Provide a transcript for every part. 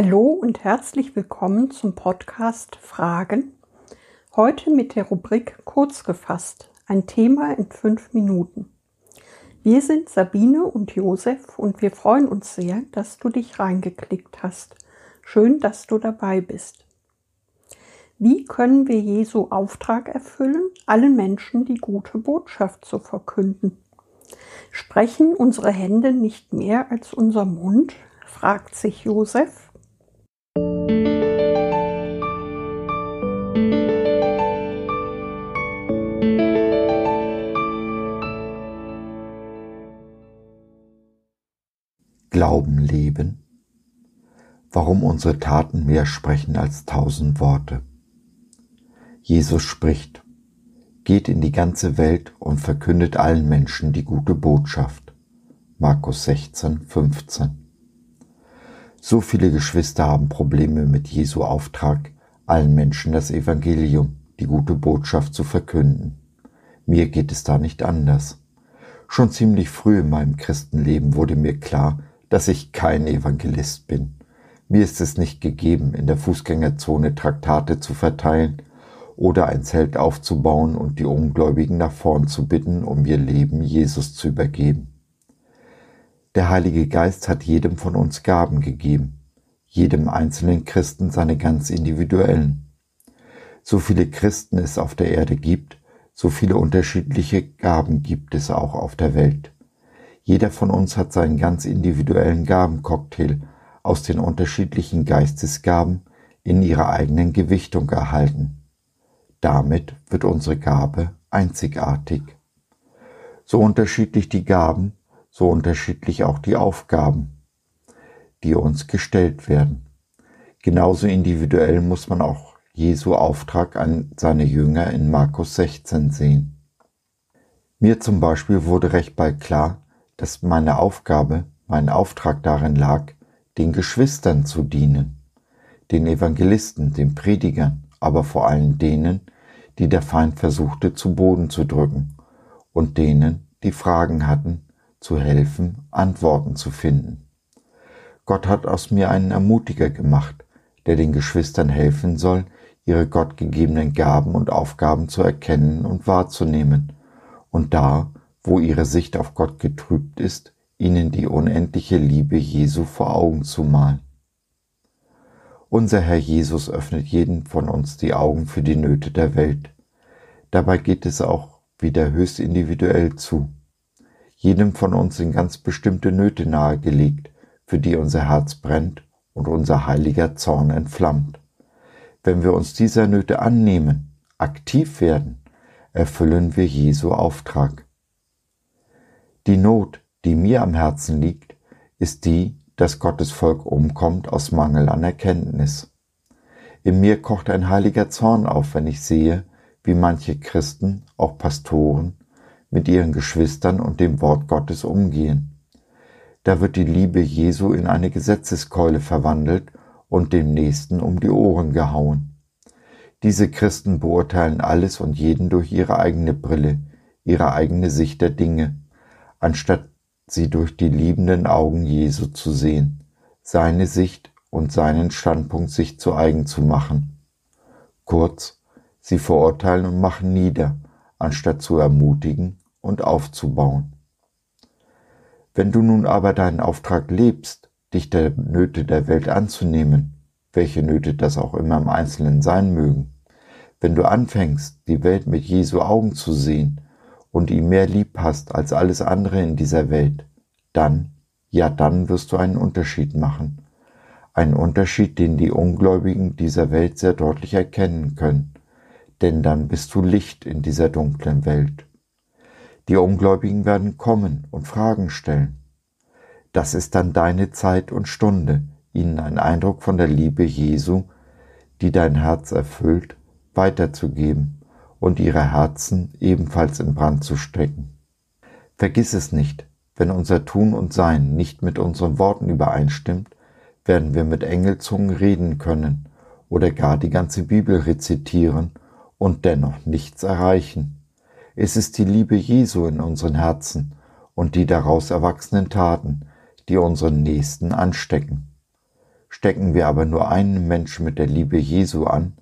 Hallo und herzlich willkommen zum Podcast Fragen. Heute mit der Rubrik Kurz gefasst, ein Thema in fünf Minuten. Wir sind Sabine und Josef und wir freuen uns sehr, dass du dich reingeklickt hast. Schön, dass du dabei bist. Wie können wir Jesu Auftrag erfüllen, allen Menschen die gute Botschaft zu verkünden? Sprechen unsere Hände nicht mehr als unser Mund? fragt sich Josef. Glauben leben? Warum unsere Taten mehr sprechen als tausend Worte? Jesus spricht, geht in die ganze Welt und verkündet allen Menschen die gute Botschaft. Markus 16, 15. So viele Geschwister haben Probleme mit Jesu Auftrag, allen Menschen das Evangelium, die gute Botschaft zu verkünden. Mir geht es da nicht anders. Schon ziemlich früh in meinem Christenleben wurde mir klar, dass ich kein Evangelist bin. Mir ist es nicht gegeben, in der Fußgängerzone Traktate zu verteilen oder ein Zelt aufzubauen und die Ungläubigen nach vorn zu bitten, um ihr Leben Jesus zu übergeben. Der Heilige Geist hat jedem von uns Gaben gegeben, jedem einzelnen Christen seine ganz individuellen. So viele Christen es auf der Erde gibt, so viele unterschiedliche Gaben gibt es auch auf der Welt. Jeder von uns hat seinen ganz individuellen Gabencocktail aus den unterschiedlichen Geistesgaben in ihrer eigenen Gewichtung erhalten. Damit wird unsere Gabe einzigartig. So unterschiedlich die Gaben, so unterschiedlich auch die Aufgaben, die uns gestellt werden. Genauso individuell muss man auch Jesu Auftrag an seine Jünger in Markus 16 sehen. Mir zum Beispiel wurde recht bald klar, dass meine Aufgabe, mein Auftrag darin lag, den Geschwistern zu dienen, den Evangelisten, den Predigern, aber vor allem denen, die der Feind versuchte zu Boden zu drücken und denen, die Fragen hatten, zu helfen, Antworten zu finden. Gott hat aus mir einen Ermutiger gemacht, der den Geschwistern helfen soll, ihre gottgegebenen Gaben und Aufgaben zu erkennen und wahrzunehmen und da, wo ihre Sicht auf Gott getrübt ist, ihnen die unendliche Liebe Jesu vor Augen zu malen. Unser Herr Jesus öffnet jeden von uns die Augen für die Nöte der Welt. Dabei geht es auch wieder höchst individuell zu. Jedem von uns sind ganz bestimmte Nöte nahegelegt, für die unser Herz brennt und unser heiliger Zorn entflammt. Wenn wir uns dieser Nöte annehmen, aktiv werden, erfüllen wir Jesu Auftrag. Die Not, die mir am Herzen liegt, ist die, dass Gottes Volk umkommt aus Mangel an Erkenntnis. In mir kocht ein heiliger Zorn auf, wenn ich sehe, wie manche Christen, auch Pastoren, mit ihren Geschwistern und dem Wort Gottes umgehen. Da wird die Liebe Jesu in eine Gesetzeskeule verwandelt und dem Nächsten um die Ohren gehauen. Diese Christen beurteilen alles und jeden durch ihre eigene Brille, ihre eigene Sicht der Dinge anstatt sie durch die liebenden Augen Jesu zu sehen, seine Sicht und seinen Standpunkt sich zu eigen zu machen. Kurz, sie verurteilen und machen nieder, anstatt zu ermutigen und aufzubauen. Wenn du nun aber deinen Auftrag lebst, dich der Nöte der Welt anzunehmen, welche Nöte das auch immer im Einzelnen sein mögen, wenn du anfängst, die Welt mit Jesu Augen zu sehen und ihn mehr lieb hast als alles andere in dieser Welt, dann, ja dann wirst du einen Unterschied machen. Einen Unterschied, den die Ungläubigen dieser Welt sehr deutlich erkennen können, denn dann bist du Licht in dieser dunklen Welt. Die Ungläubigen werden kommen und Fragen stellen. Das ist dann deine Zeit und Stunde, ihnen einen Eindruck von der Liebe Jesu, die dein Herz erfüllt, weiterzugeben und ihre Herzen ebenfalls in Brand zu stecken. Vergiss es nicht, wenn unser Tun und Sein nicht mit unseren Worten übereinstimmt, werden wir mit Engelzungen reden können oder gar die ganze Bibel rezitieren und dennoch nichts erreichen. Es ist die Liebe Jesu in unseren Herzen und die daraus erwachsenen Taten, die unseren Nächsten anstecken. Stecken wir aber nur einen Menschen mit der Liebe Jesu an,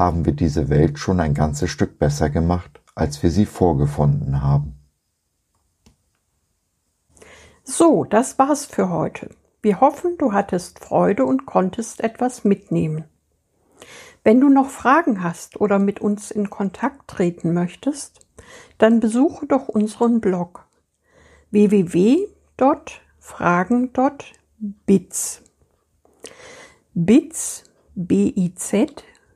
haben wir diese Welt schon ein ganzes Stück besser gemacht, als wir sie vorgefunden haben. So, das war's für heute. Wir hoffen, du hattest Freude und konntest etwas mitnehmen. Wenn du noch Fragen hast oder mit uns in Kontakt treten möchtest, dann besuche doch unseren Blog www.fragen.biz. BIZ, B-I-Z,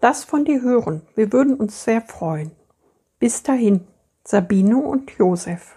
Lass von dir hören, wir würden uns sehr freuen. Bis dahin, Sabine und Josef.